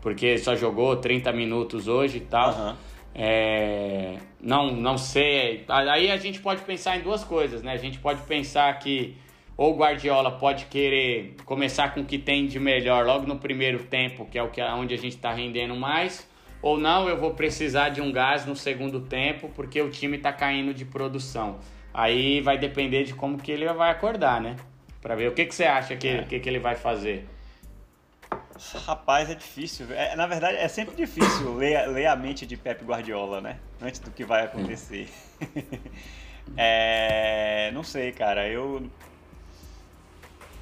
[SPEAKER 2] porque só jogou 30 minutos hoje e tal. Uhum. É, não, não sei. Aí a gente pode pensar em duas coisas, né? A gente pode pensar que ou o Guardiola pode querer começar com o que tem de melhor logo no primeiro tempo, que é o que onde a gente está rendendo mais, ou não, eu vou precisar de um gás no segundo tempo porque o time está caindo de produção. Aí vai depender de como que ele vai acordar, né? Para ver o que, que você acha que, é. que, que ele vai fazer.
[SPEAKER 1] Rapaz, é difícil. É, na verdade, é sempre difícil ler, ler a mente de Pep Guardiola, né? Antes do que vai acontecer. é, não sei, cara. Eu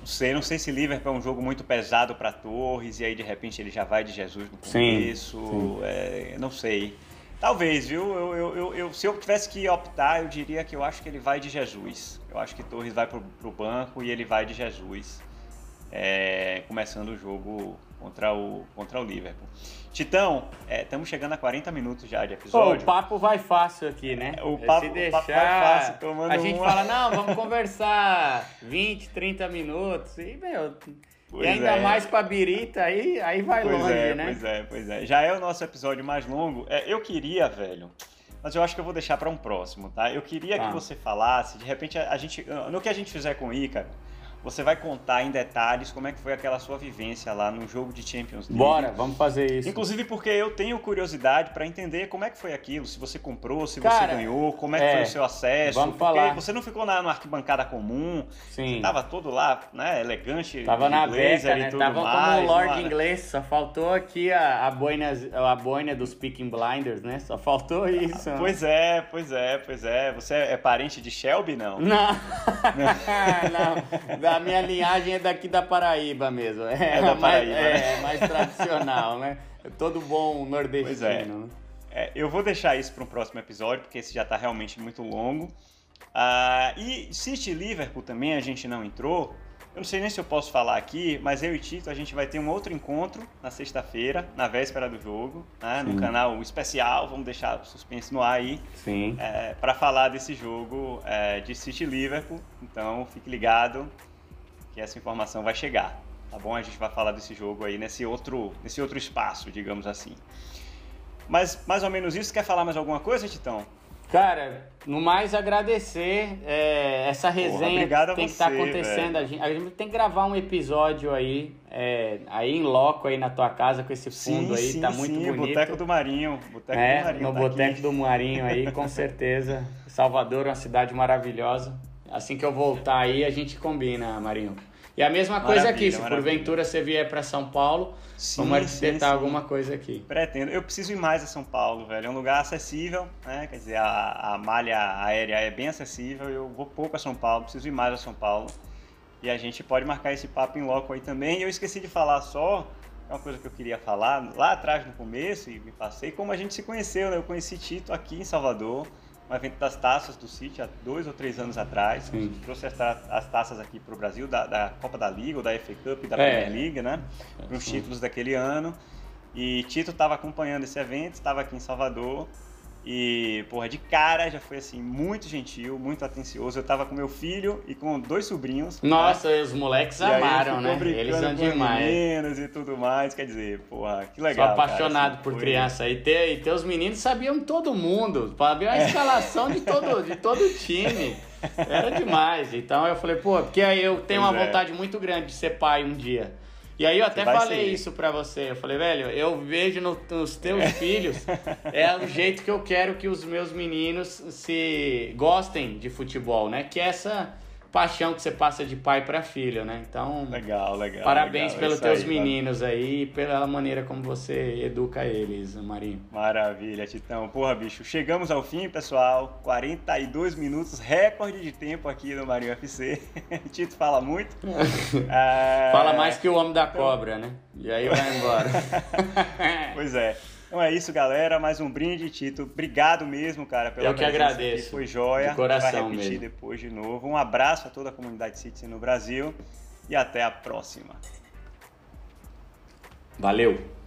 [SPEAKER 1] sei, não sei se Liverpool é um jogo muito pesado para Torres e aí de repente ele já vai de Jesus no começo. Sim, sim. É, não sei. Talvez, viu? Eu, eu, eu, eu, se eu tivesse que optar, eu diria que eu acho que ele vai de Jesus. Eu acho que Torres vai pro, pro banco e ele vai de Jesus. É, começando o jogo contra o, contra o Liverpool. Titão, estamos é, chegando a 40 minutos já de episódio.
[SPEAKER 2] o papo vai fácil aqui, né?
[SPEAKER 1] O papo, Se deixar, o papo vai fácil, tomando
[SPEAKER 2] A gente uma... fala, não, vamos conversar 20, 30 minutos. E, meu, pois e ainda é. mais pra birita, aí, aí vai
[SPEAKER 1] pois
[SPEAKER 2] longe,
[SPEAKER 1] é,
[SPEAKER 2] né?
[SPEAKER 1] Pois é, pois é. Já é o nosso episódio mais longo. É, eu queria, velho, mas eu acho que eu vou deixar para um próximo, tá? Eu queria tá. que você falasse, de repente, a, a gente, no que a gente fizer com o Ícaro, você vai contar em detalhes como é que foi aquela sua vivência lá no jogo de Champions League.
[SPEAKER 2] Bora, vamos fazer isso.
[SPEAKER 1] Inclusive porque eu tenho curiosidade para entender como é que foi aquilo, se você comprou, se Cara, você ganhou, como é que é, foi o seu acesso.
[SPEAKER 2] Vamos
[SPEAKER 1] porque
[SPEAKER 2] falar.
[SPEAKER 1] você não ficou na, na arquibancada comum.
[SPEAKER 2] Sim. Você
[SPEAKER 1] tava todo lá, né, elegante,
[SPEAKER 2] tava na beca, né?
[SPEAKER 1] tudo
[SPEAKER 2] tava
[SPEAKER 1] mais,
[SPEAKER 2] como Lord uma... inglês, só faltou aqui a, a, boina, a boina dos Peaking Blinders, né? Só faltou isso.
[SPEAKER 1] pois é, pois é, pois é. Você é parente de Shelby, não?
[SPEAKER 2] Não. não. Da minha linhagem é daqui da Paraíba mesmo.
[SPEAKER 1] É, é da Paraíba.
[SPEAKER 2] Mais, né? é, mais tradicional, né? Todo bom nordestino.
[SPEAKER 1] É.
[SPEAKER 2] Né?
[SPEAKER 1] é. eu vou deixar isso para um próximo episódio, porque esse já está realmente muito longo. Uh, e City Liverpool também a gente não entrou. Eu não sei nem se eu posso falar aqui, mas eu e Tito a gente vai ter um outro encontro na sexta-feira, na véspera do jogo, né, no canal especial. Vamos deixar o suspense no ar aí.
[SPEAKER 2] Sim.
[SPEAKER 1] É, para falar desse jogo é, de City Liverpool. Então fique ligado que essa informação vai chegar, tá bom? A gente vai falar desse jogo aí nesse outro, nesse outro espaço, digamos assim. Mas mais ou menos isso. Quer falar mais alguma coisa, Titão?
[SPEAKER 2] Cara, no mais agradecer é, essa resenha Porra, que tem você, que estar tá acontecendo. A gente, a gente, tem que gravar um episódio aí, é, aí em loco aí na tua casa com esse fundo
[SPEAKER 1] sim,
[SPEAKER 2] aí,
[SPEAKER 1] sim,
[SPEAKER 2] tá muito
[SPEAKER 1] sim,
[SPEAKER 2] bonito.
[SPEAKER 1] Boteco do Marinho, Boteco
[SPEAKER 2] é,
[SPEAKER 1] do Marinho.
[SPEAKER 2] No
[SPEAKER 1] tá
[SPEAKER 2] Boteco
[SPEAKER 1] aqui.
[SPEAKER 2] do Marinho aí, com certeza. Salvador é uma cidade maravilhosa. Assim que eu voltar aí, a gente combina, Marinho. E a mesma coisa maravilha, aqui, se maravilha. porventura você vier para São Paulo, sim, vamos arquitetar alguma coisa aqui.
[SPEAKER 1] Pretendo. Eu preciso ir mais a São Paulo, velho. É um lugar acessível, né? Quer dizer, a, a malha aérea é bem acessível. Eu vou pouco a São Paulo, preciso ir mais a São Paulo. E a gente pode marcar esse papo em loco aí também. Eu esqueci de falar só, é uma coisa que eu queria falar lá atrás no começo e me passei, como a gente se conheceu, né? Eu conheci Tito aqui em Salvador um evento das taças do City há dois ou três anos atrás. Sim. Trouxe as, as, taças aqui para o Brasil, da, da, Copa da Liga, ou da FA Cup da é. Premier League, né? Para os títulos daquele ano. E Tito estava acompanhando esse evento, estava aqui em Salvador. E, porra, de cara já foi assim, muito gentil, muito atencioso. Eu tava com meu filho e com dois sobrinhos.
[SPEAKER 2] Né? Nossa, né? os moleques e amaram, né? Eles são demais.
[SPEAKER 1] meninos e tudo mais. Quer dizer, porra, que legal.
[SPEAKER 2] Sou apaixonado
[SPEAKER 1] cara,
[SPEAKER 2] assim, por foi... criança. E ter, e ter os meninos sabiam todo mundo. Ver a é. escalação de todo, de todo time. Era demais. Então eu falei, pô, porque aí eu tenho pois uma é. vontade muito grande de ser pai um dia. E aí eu até falei ser. isso pra você. Eu falei, velho, eu vejo no, nos teus filhos, é o jeito que eu quero que os meus meninos se gostem de futebol, né? Que é essa paixão que você passa de pai para filho, né? Então,
[SPEAKER 1] legal, legal.
[SPEAKER 2] Parabéns
[SPEAKER 1] legal.
[SPEAKER 2] pelos teus aí, meninos mano. aí e pela maneira como você educa eles, Marinho.
[SPEAKER 1] Maravilha, Titão. Porra, bicho, chegamos ao fim, pessoal. 42 minutos, recorde de tempo aqui no Marinho FC. Tito fala muito.
[SPEAKER 2] é... Fala mais que o homem da cobra, né? E aí vai embora.
[SPEAKER 1] pois é. Então é isso, galera. Mais um brinde, Tito. Obrigado mesmo, cara,
[SPEAKER 2] pela Eu que agradeço. Aqui.
[SPEAKER 1] Foi joia.
[SPEAKER 2] De coração
[SPEAKER 1] vai repetir
[SPEAKER 2] mesmo.
[SPEAKER 1] depois de novo. Um abraço a toda a comunidade Citizen no Brasil e até a próxima.
[SPEAKER 2] Valeu!